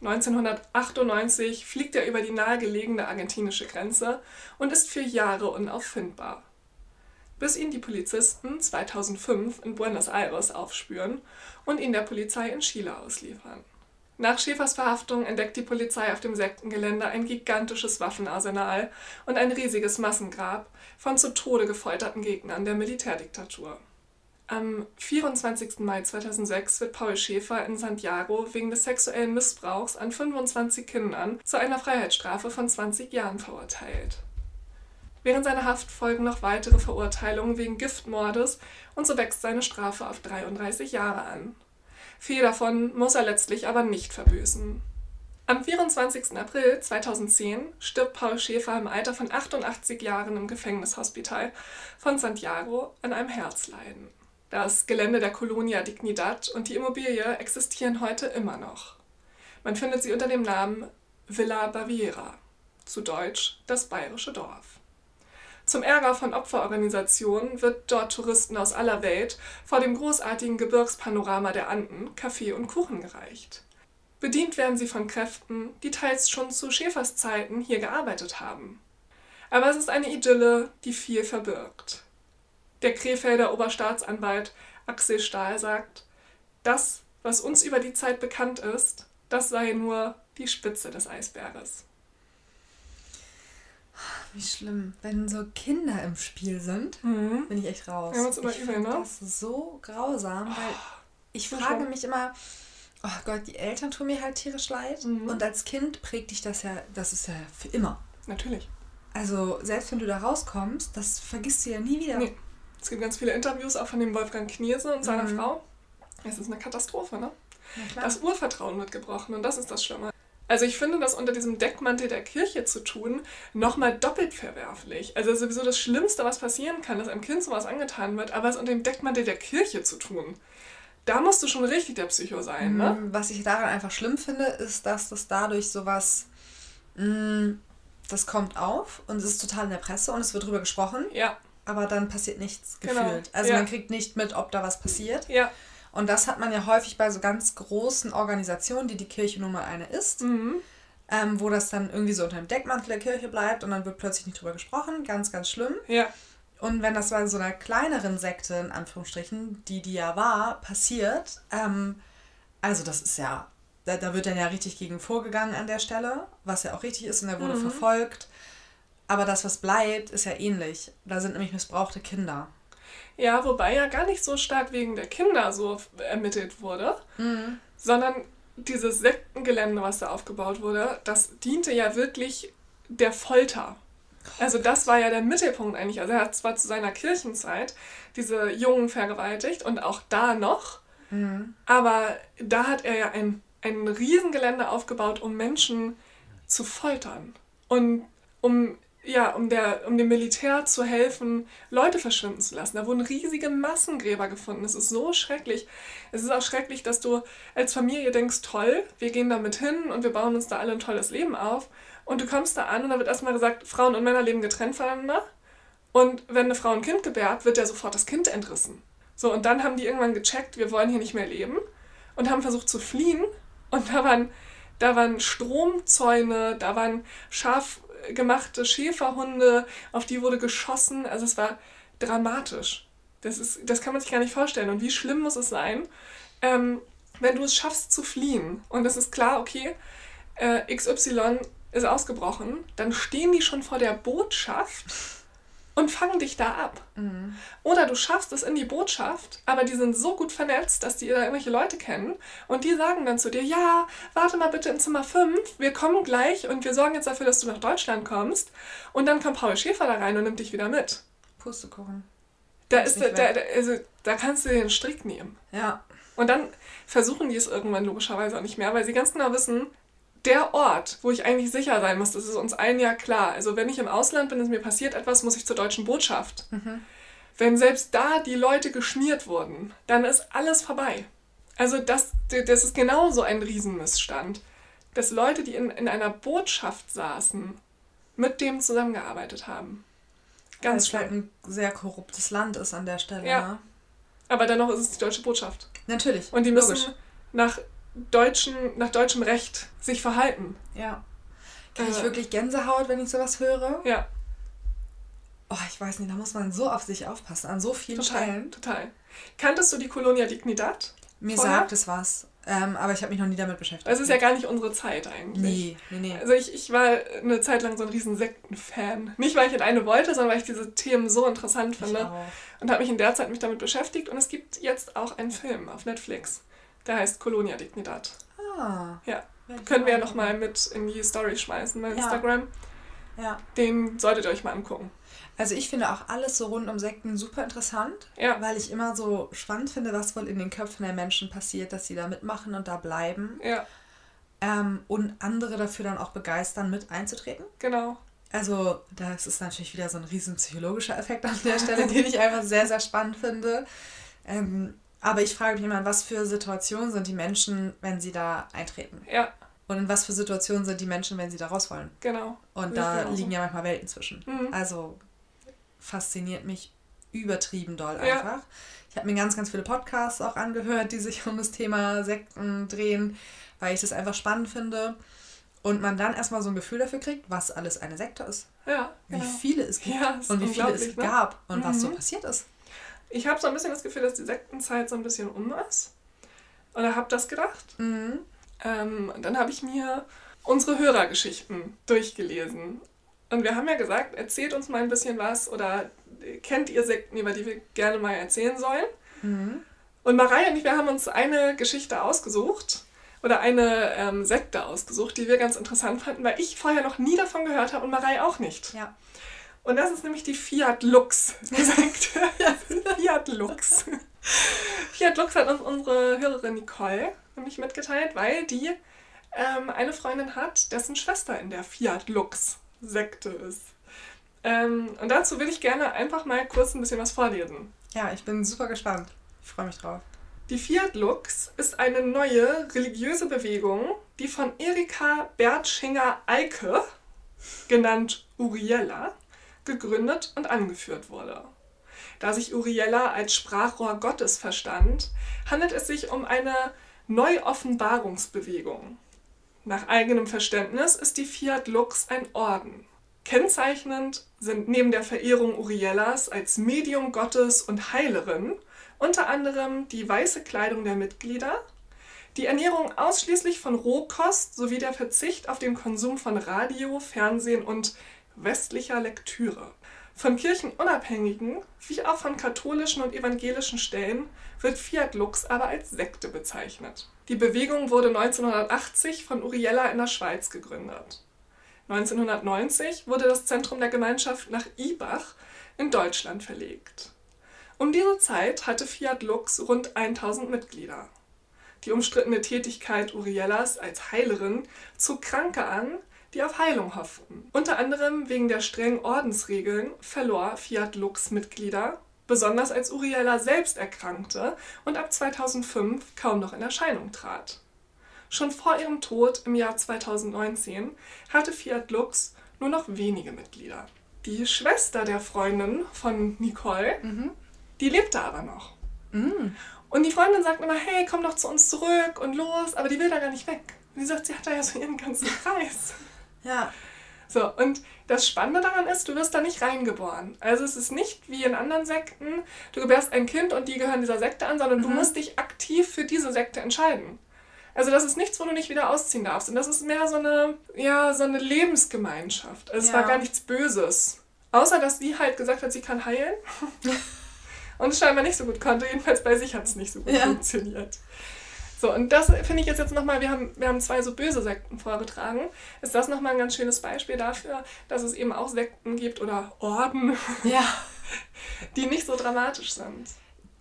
1998 fliegt er über die nahegelegene argentinische Grenze und ist für Jahre unauffindbar. Bis ihn die Polizisten 2005 in Buenos Aires aufspüren und ihn der Polizei in Chile ausliefern. Nach Schäfers Verhaftung entdeckt die Polizei auf dem Sektengelände ein gigantisches Waffenarsenal und ein riesiges Massengrab von zu Tode gefolterten Gegnern der Militärdiktatur. Am 24. Mai 2006 wird Paul Schäfer in Santiago wegen des sexuellen Missbrauchs an 25 Kindern zu einer Freiheitsstrafe von 20 Jahren verurteilt. Während seiner Haft folgen noch weitere Verurteilungen wegen Giftmordes und so wächst seine Strafe auf 33 Jahre an. Vier davon muss er letztlich aber nicht verbüßen. Am 24. April 2010 stirbt Paul Schäfer im Alter von 88 Jahren im Gefängnishospital von Santiago an einem Herzleiden. Das Gelände der Colonia Dignidad und die Immobilie existieren heute immer noch. Man findet sie unter dem Namen Villa Baviera, zu Deutsch das bayerische Dorf. Zum Ärger von Opferorganisationen wird dort Touristen aus aller Welt vor dem großartigen Gebirgspanorama der Anden Kaffee und Kuchen gereicht. Bedient werden sie von Kräften, die teils schon zu Schäfers Zeiten hier gearbeitet haben. Aber es ist eine Idylle, die viel verbirgt. Der Krefelder Oberstaatsanwalt Axel Stahl sagt, das, was uns über die Zeit bekannt ist, das sei nur die Spitze des Eisberges. Wie schlimm. Wenn so Kinder im Spiel sind, mhm. bin ich echt raus. Ja, immer ich übel, ne? Das ist so grausam, weil oh, ich frage mich immer, oh Gott, die Eltern tun mir halt tierisch leid. Mhm. Und als Kind prägt dich das ja, das ist ja für immer. Natürlich. Also, selbst wenn du da rauskommst, das vergisst du ja nie wieder. Nee. Es gibt ganz viele Interviews auch von dem Wolfgang Knierse und seiner mhm. Frau. Es ist eine Katastrophe, ne? Das Urvertrauen wird gebrochen und das ist das Schlimme. Also ich finde das unter diesem Deckmantel der Kirche zu tun, nochmal doppelt verwerflich. Also sowieso das Schlimmste, was passieren kann, dass einem Kind sowas angetan wird, aber es unter dem Deckmantel der Kirche zu tun. Da musst du schon richtig der Psycho sein, ne? Mm, was ich daran einfach schlimm finde, ist, dass das dadurch sowas. Mh, mm, das kommt auf und es ist total in der Presse und es wird drüber gesprochen. Ja. Aber dann passiert nichts genau. gefühlt. Genau. Also ja. man kriegt nicht mit, ob da was passiert. Ja. Und das hat man ja häufig bei so ganz großen Organisationen, die die Kirche nun mal eine ist, mhm. ähm, wo das dann irgendwie so unter dem Deckmantel der Kirche bleibt und dann wird plötzlich nicht drüber gesprochen. Ganz, ganz schlimm. Ja. Und wenn das bei so einer kleineren Sekte, in Anführungsstrichen, die die ja war, passiert, ähm, also das ist ja, da, da wird dann ja richtig gegen vorgegangen an der Stelle, was ja auch richtig ist und er wurde mhm. verfolgt. Aber das, was bleibt, ist ja ähnlich. Da sind nämlich missbrauchte Kinder. Ja, wobei ja gar nicht so stark wegen der Kinder so ermittelt wurde, mhm. sondern dieses Sektengelände, was da aufgebaut wurde, das diente ja wirklich der Folter. Also das war ja der Mittelpunkt eigentlich. Also er hat zwar zu seiner Kirchenzeit diese Jungen vergewaltigt und auch da noch, mhm. aber da hat er ja ein, ein Riesengelände aufgebaut, um Menschen zu foltern und um ja, um, der, um dem Militär zu helfen, Leute verschwinden zu lassen. Da wurden riesige Massengräber gefunden. Es ist so schrecklich. Es ist auch schrecklich, dass du als Familie denkst, toll, wir gehen damit hin und wir bauen uns da alle ein tolles Leben auf. Und du kommst da an und da wird erstmal gesagt, Frauen und Männer leben getrennt voneinander. Und wenn eine Frau ein Kind gebärt, wird ja sofort das Kind entrissen. So, und dann haben die irgendwann gecheckt, wir wollen hier nicht mehr leben und haben versucht zu fliehen. Und da waren, da waren Stromzäune, da waren scharf gemachte Schäferhunde, auf die wurde geschossen. Also es war dramatisch. Das, ist, das kann man sich gar nicht vorstellen. Und wie schlimm muss es sein, ähm, wenn du es schaffst zu fliehen und es ist klar, okay, äh, XY ist ausgebrochen, dann stehen die schon vor der Botschaft und fangen dich da ab. Mhm. Oder du schaffst es in die Botschaft, aber die sind so gut vernetzt, dass die da irgendwelche Leute kennen und die sagen dann zu dir, ja, warte mal bitte in Zimmer 5, wir kommen gleich und wir sorgen jetzt dafür, dass du nach Deutschland kommst. Und dann kommt Paul Schäfer da rein und nimmt dich wieder mit. Pustekuchen. Da, ist, da, da, also, da kannst du den Strick nehmen. Ja. Und dann versuchen die es irgendwann logischerweise auch nicht mehr, weil sie ganz genau wissen, der Ort, wo ich eigentlich sicher sein muss, das ist uns allen ja klar. Also wenn ich im Ausland bin und mir passiert etwas, muss ich zur deutschen Botschaft. Mhm. Wenn selbst da die Leute geschmiert wurden, dann ist alles vorbei. Also das, das ist genauso ein Riesenmissstand, dass Leute, die in, in einer Botschaft saßen, mit dem zusammengearbeitet haben. Ganz halt ein sehr korruptes Land ist an der Stelle. Ja. Ne? Aber dennoch ist es die deutsche Botschaft. Natürlich. Und die müssen Logisch. nach deutschen, nach deutschem Recht sich verhalten. Ja. Kann ich wirklich Gänsehaut, wenn ich sowas höre? Ja. Oh, ich weiß nicht, da muss man so auf sich aufpassen, an so vielen total, Stellen. Total. Kanntest du die Colonia Dignidad? Mir vorher? sagt es was. Ähm, aber ich habe mich noch nie damit beschäftigt. Also es ist ja gar nicht unsere Zeit eigentlich. Nee, nee, nee. Also ich, ich war eine Zeit lang so ein riesen Sektenfan. Nicht, weil ich in eine wollte, sondern weil ich diese Themen so interessant finde. Und habe mich in der Zeit mich damit beschäftigt. Und es gibt jetzt auch einen Film auf Netflix. Der heißt Colonia Dignidad. Ah. Ja. Können wir ja nochmal mit in die Story schmeißen bei ja. Instagram. Ja. Den solltet ihr euch mal angucken. Also ich finde auch alles so rund um Sekten super interessant, ja. weil ich immer so spannend finde, was wohl in den Köpfen der Menschen passiert, dass sie da mitmachen und da bleiben. Ja. Ähm, und andere dafür dann auch begeistern, mit einzutreten. Genau. Also das ist natürlich wieder so ein riesen psychologischer Effekt an der Stelle, den ich einfach sehr, sehr spannend finde. Ähm, aber ich frage mich immer, was für Situationen sind die Menschen, wenn sie da eintreten? Ja. Und in was für Situationen sind die Menschen, wenn sie da raus wollen? Genau. Und da liegen ja manchmal Welten zwischen. Mhm. Also fasziniert mich übertrieben doll einfach. Ja. Ich habe mir ganz, ganz viele Podcasts auch angehört, die sich um das Thema Sekten drehen, weil ich das einfach spannend finde. Und man dann erstmal so ein Gefühl dafür kriegt, was alles eine Sekte ist. Ja, genau. Wie viele es gibt ja, und wie viele es ne? gab und mhm. was so passiert ist. Ich habe so ein bisschen das Gefühl, dass die Sektenzeit so ein bisschen um ist. Oder habe das gedacht. Mhm. Ähm, und dann habe ich mir unsere Hörergeschichten durchgelesen. Und wir haben ja gesagt, erzählt uns mal ein bisschen was oder kennt ihr Sekten, über die wir gerne mal erzählen sollen. Mhm. Und Mareia und ich, wir haben uns eine Geschichte ausgesucht oder eine ähm, Sekte ausgesucht, die wir ganz interessant fanden, weil ich vorher noch nie davon gehört habe und Marei auch nicht. Ja. Und das ist nämlich die Fiat Lux Sekte. Fiat Lux. Fiat Lux hat uns unsere Hörerin Nicole nämlich mitgeteilt, weil die ähm, eine Freundin hat, dessen Schwester in der Fiat Lux Sekte ist. Ähm, und dazu will ich gerne einfach mal kurz ein bisschen was vorlesen. Ja, ich bin super gespannt. Ich freue mich drauf. Die Fiat Lux ist eine neue religiöse Bewegung, die von Erika Bertschinger-Eike, genannt Uriella, gegründet und angeführt wurde. Da sich Uriella als Sprachrohr Gottes verstand, handelt es sich um eine Neuoffenbarungsbewegung. Nach eigenem Verständnis ist die Fiat Lux ein Orden. Kennzeichnend sind neben der Verehrung Uriellas als Medium Gottes und Heilerin unter anderem die weiße Kleidung der Mitglieder, die Ernährung ausschließlich von Rohkost sowie der Verzicht auf den Konsum von Radio, Fernsehen und westlicher Lektüre. Von kirchenunabhängigen wie auch von katholischen und evangelischen Stellen wird Fiat Lux aber als Sekte bezeichnet. Die Bewegung wurde 1980 von Uriella in der Schweiz gegründet. 1990 wurde das Zentrum der Gemeinschaft nach Ibach in Deutschland verlegt. Um diese Zeit hatte Fiat Lux rund 1000 Mitglieder. Die umstrittene Tätigkeit Uriellas als Heilerin zog Kranke an, die auf Heilung hofften. Unter anderem wegen der strengen Ordensregeln verlor Fiat Lux Mitglieder besonders als Uriella selbst erkrankte und ab 2005 kaum noch in Erscheinung trat. Schon vor ihrem Tod im Jahr 2019 hatte Fiat Lux nur noch wenige Mitglieder. Die Schwester der Freundin von Nicole, mhm. die lebte aber noch. Mhm. Und die Freundin sagt immer, hey, komm doch zu uns zurück und los, aber die will da gar nicht weg. Und sie sagt, sie hat da ja so ihren ganzen Kreis. Ja. So, und das Spannende daran ist, du wirst da nicht reingeboren. Also es ist nicht wie in anderen Sekten, du gebärst ein Kind und die gehören dieser Sekte an, sondern mhm. du musst dich aktiv für diese Sekte entscheiden. Also das ist nichts, wo du nicht wieder ausziehen darfst. Und das ist mehr so eine, ja, so eine Lebensgemeinschaft. Also es war gar nichts Böses. Außer, dass sie halt gesagt hat, sie kann heilen. und es scheinbar nicht so gut konnte. Jedenfalls bei sich hat es nicht so gut ja. funktioniert. So, und das finde ich jetzt, jetzt nochmal, wir haben, wir haben zwei so böse Sekten vorgetragen. Ist das nochmal ein ganz schönes Beispiel dafür, dass es eben auch Sekten gibt oder Orden, ja. die nicht so dramatisch sind.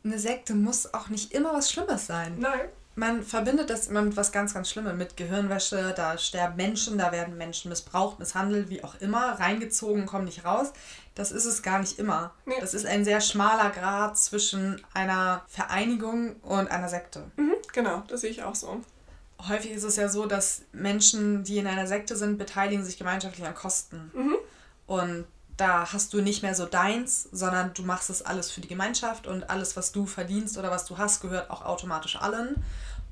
Eine Sekte muss auch nicht immer was Schlimmes sein. Nein man verbindet das immer mit was ganz, ganz Schlimmem, mit Gehirnwäsche, da sterben Menschen, da werden Menschen missbraucht, misshandelt, wie auch immer, reingezogen, kommen nicht raus. Das ist es gar nicht immer. Nee. Das ist ein sehr schmaler Grad zwischen einer Vereinigung und einer Sekte. Mhm, genau, das sehe ich auch so. Häufig ist es ja so, dass Menschen, die in einer Sekte sind, beteiligen sich gemeinschaftlich an Kosten. Mhm. Und da hast du nicht mehr so deins, sondern du machst es alles für die Gemeinschaft und alles, was du verdienst oder was du hast, gehört auch automatisch allen.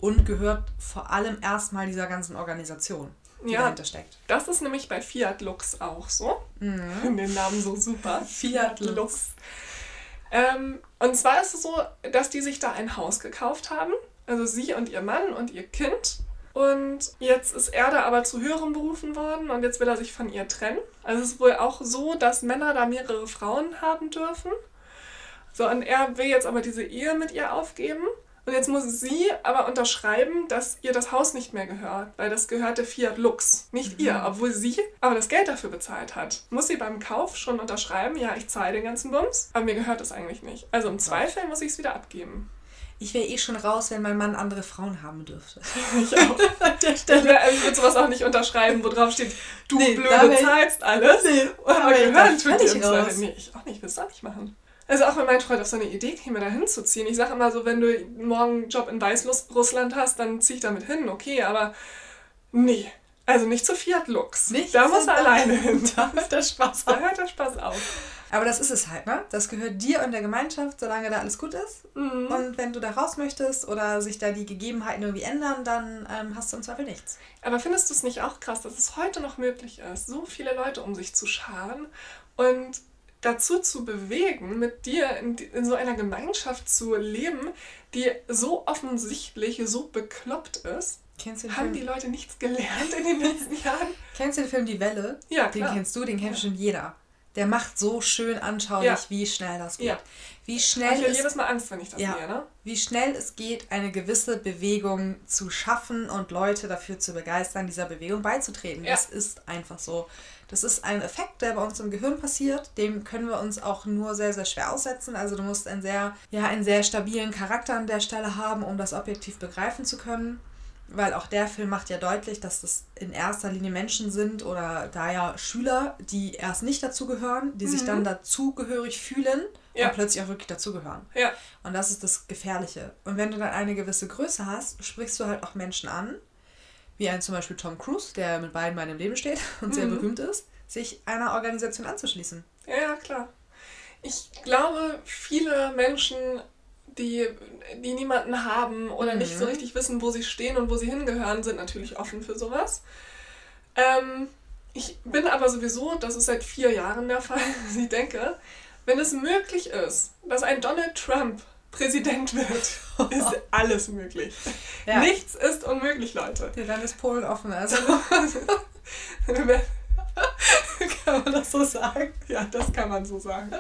und gehört vor allem erstmal dieser ganzen Organisation, ja, dahinter steckt. Das ist nämlich bei Fiat Lux auch so. Mhm. Den Namen so super. Fiat Lux. Ähm, und zwar ist es so, dass die sich da ein Haus gekauft haben. Also sie und ihr Mann und ihr Kind. Und jetzt ist er da aber zu höherem berufen worden und jetzt will er sich von ihr trennen. Also es ist wohl auch so, dass Männer da mehrere Frauen haben dürfen. So, und er will jetzt aber diese Ehe mit ihr aufgeben. Und jetzt muss sie aber unterschreiben, dass ihr das Haus nicht mehr gehört, weil das gehörte Fiat Lux, nicht mhm. ihr, obwohl sie aber das Geld dafür bezahlt hat. Muss sie beim Kauf schon unterschreiben, ja, ich zahle den ganzen Bums, aber mir gehört das eigentlich nicht. Also im Zweifel muss ich es wieder abgeben. Ich wäre eh schon raus, wenn mein Mann andere Frauen haben dürfte. Ich auch. An der Stelle. Ich würde sowas auch nicht unterschreiben, wo drauf steht, du nee, Blöde zahlst alles. Nee, aber gehören tut dir im Zweifel. Nee, ich auch nicht, will es auch nicht machen. Also auch wenn mein Freund auf so eine Idee käme, da hinzuziehen. Ich sage immer so, wenn du morgen einen Job in Weißrussland hast, dann zieh ich damit hin, okay, aber nee. Also nicht zu Fiat Lux. Nicht da muss er alleine hin. Da hört der Spaß auf. Da hört der Spaß auf. Aber das ist es halt, ne? Das gehört dir und der Gemeinschaft, solange da alles gut ist. Mhm. Und wenn du da raus möchtest oder sich da die Gegebenheiten irgendwie ändern, dann ähm, hast du im Zweifel nichts. Aber findest du es nicht auch krass, dass es heute noch möglich ist, so viele Leute um sich zu scharen und dazu zu bewegen, mit dir in, in, so einer Gemeinschaft zu leben, die so offensichtlich so bekloppt ist. Haben Film? die Leute nichts gelernt in den letzten Jahren? Kennst du den Film Die Welle? Ja, klar. Den kennst du, den kennt ja. schon jeder. Der macht so schön anschaulich, ja. wie schnell das geht. Ja. Wie schnell ich habe jedes Mal Angst, wenn ich das ja, sehe, ne? Wie schnell es geht, eine gewisse Bewegung zu schaffen und Leute dafür zu begeistern, dieser Bewegung beizutreten. Ja. Das ist einfach so. Das ist ein Effekt, der bei uns im Gehirn passiert. Dem können wir uns auch nur sehr, sehr schwer aussetzen. Also du musst einen sehr, ja, einen sehr stabilen Charakter an der Stelle haben, um das objektiv begreifen zu können. Weil auch der Film macht ja deutlich, dass das in erster Linie Menschen sind oder da ja Schüler, die erst nicht dazugehören, die mhm. sich dann dazugehörig fühlen ja. und plötzlich auch wirklich dazugehören. Ja. Und das ist das Gefährliche. Und wenn du dann eine gewisse Größe hast, sprichst du halt auch Menschen an, wie ein zum Beispiel Tom Cruise, der mit beiden in meinem Leben steht und mhm. sehr berühmt ist, sich einer Organisation anzuschließen. Ja, klar. Ich glaube, viele Menschen, die, die niemanden haben oder mhm. nicht so mhm. richtig wissen, wo sie stehen und wo sie hingehören, sind natürlich offen für sowas. Ähm, ich bin aber sowieso, das ist seit vier Jahren der Fall, ich denke, wenn es möglich ist, dass ein Donald Trump Präsident wird, ist alles möglich. Ja. Nichts ist unmöglich, Leute. Ja, dann ist Polen offen. Also. kann man das so sagen? Ja, das kann man so sagen.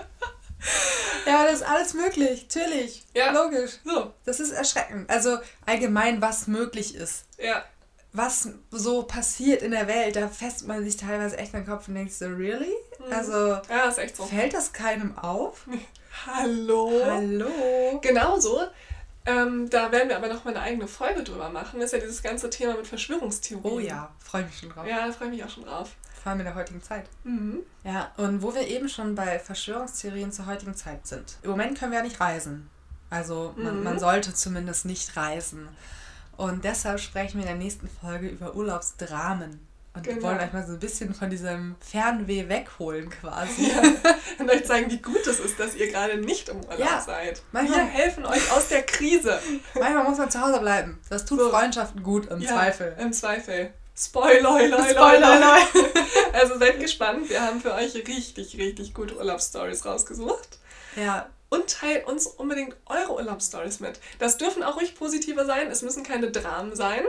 Ja, das ist alles möglich, natürlich. Ja. Logisch. So. Das ist erschreckend. Also allgemein, was möglich ist. Ja. Was so passiert in der Welt, da fässt man sich teilweise echt den Kopf und denkt so, really? Mhm. Also, ja, ist echt so. Fällt das keinem auf? Hallo. Hallo. Genauso. Ähm, da werden wir aber noch mal eine eigene Folge drüber machen. Das ist ja dieses ganze Thema mit Verschwörungstheorien. Oh ja, freue mich schon drauf. Ja, da freue ich mich auch schon drauf. Vor allem in der heutigen Zeit. Mhm. Ja, und wo wir eben schon bei Verschwörungstheorien zur heutigen Zeit sind. Im Moment können wir ja nicht reisen. Also man, mhm. man sollte zumindest nicht reisen. Und deshalb sprechen wir in der nächsten Folge über Urlaubsdramen. Und genau. wir wollen euch mal so ein bisschen von diesem Fernweh wegholen quasi. Ja. Und euch zeigen, wie gut es ist, dass ihr gerade nicht im Urlaub ja. seid. Manchmal, wir helfen euch aus der Krise. Manchmal muss man zu Hause bleiben. Das tut so. Freundschaften gut, im ja, Zweifel. Im Zweifel. Spoiler, Spoiler, Spoiler. Also seid gespannt. Wir haben für euch richtig, richtig gute Urlaubsstories rausgesucht. Ja. Und teilt uns unbedingt eure Urlaubsstories mit. Das dürfen auch ruhig positive sein. Es müssen keine Dramen sein.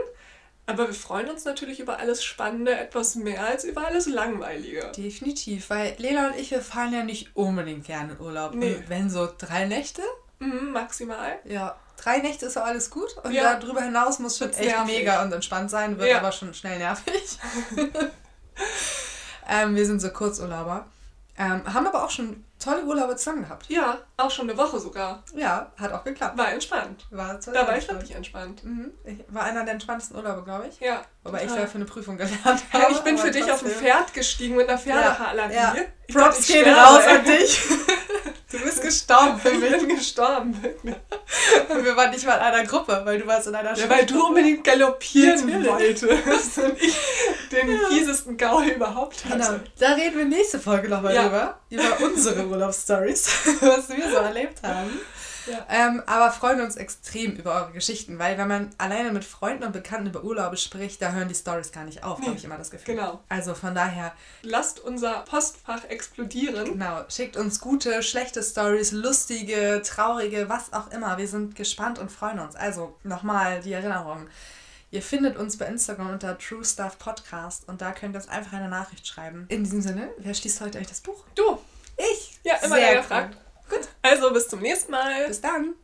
Aber wir freuen uns natürlich über alles Spannende etwas mehr als über alles Langweilige. Definitiv, weil Lena und ich, wir fahren ja nicht unbedingt gerne in Urlaub. Nee. Und wenn so drei Nächte? Mhm, maximal. Ja, drei Nächte ist auch alles gut. Und ja. darüber hinaus muss schon echt nervig. mega und entspannt sein, wird ja. aber schon schnell nervig. ähm, wir sind so Kurzurlauber. Ähm, haben aber auch schon tolle Urlaube zusammen gehabt. Ja, auch schon eine Woche sogar. Ja, hat auch geklappt. War entspannt. War da war ich wirklich entspannt. Mhm. Ich war einer der entspanntesten Urlaube, glaube ich. Ja. Wobei ich da für eine Prüfung gelernt habe. Ja, ich bin für dich auf ein Pferd gestiegen mit einer Pferdehaarallergie. Ja, ja. Props gehen raus an dich. Du bist gestorben. Ich bin gestorben. Und wir waren nicht mal in einer Gruppe, weil du warst in einer Schule. Ja, weil du unbedingt galoppieren wolltest und ich den ja. fiesesten Gaul überhaupt hatte. Genau. Da reden wir nächste Folge nochmal ja. drüber. Über unsere Urlaubsstories, was wir so erlebt haben. Ja. Ähm, aber freuen uns extrem über eure Geschichten, weil wenn man alleine mit Freunden und Bekannten über Urlaube spricht, da hören die Stories gar nicht auf, nee, habe ich immer das Gefühl. Genau. Also von daher. Lasst unser Postfach explodieren. Genau. Schickt uns gute, schlechte Stories, lustige, traurige, was auch immer. Wir sind gespannt und freuen uns. Also nochmal die Erinnerung. Ihr findet uns bei Instagram unter True Stuff Podcast und da könnt ihr uns einfach eine Nachricht schreiben. In diesem Sinne, wer schließt heute euch das Buch? Du. Ich. Ja, immer Sehr gefragt. Gut. Also bis zum nächsten Mal. Bis dann.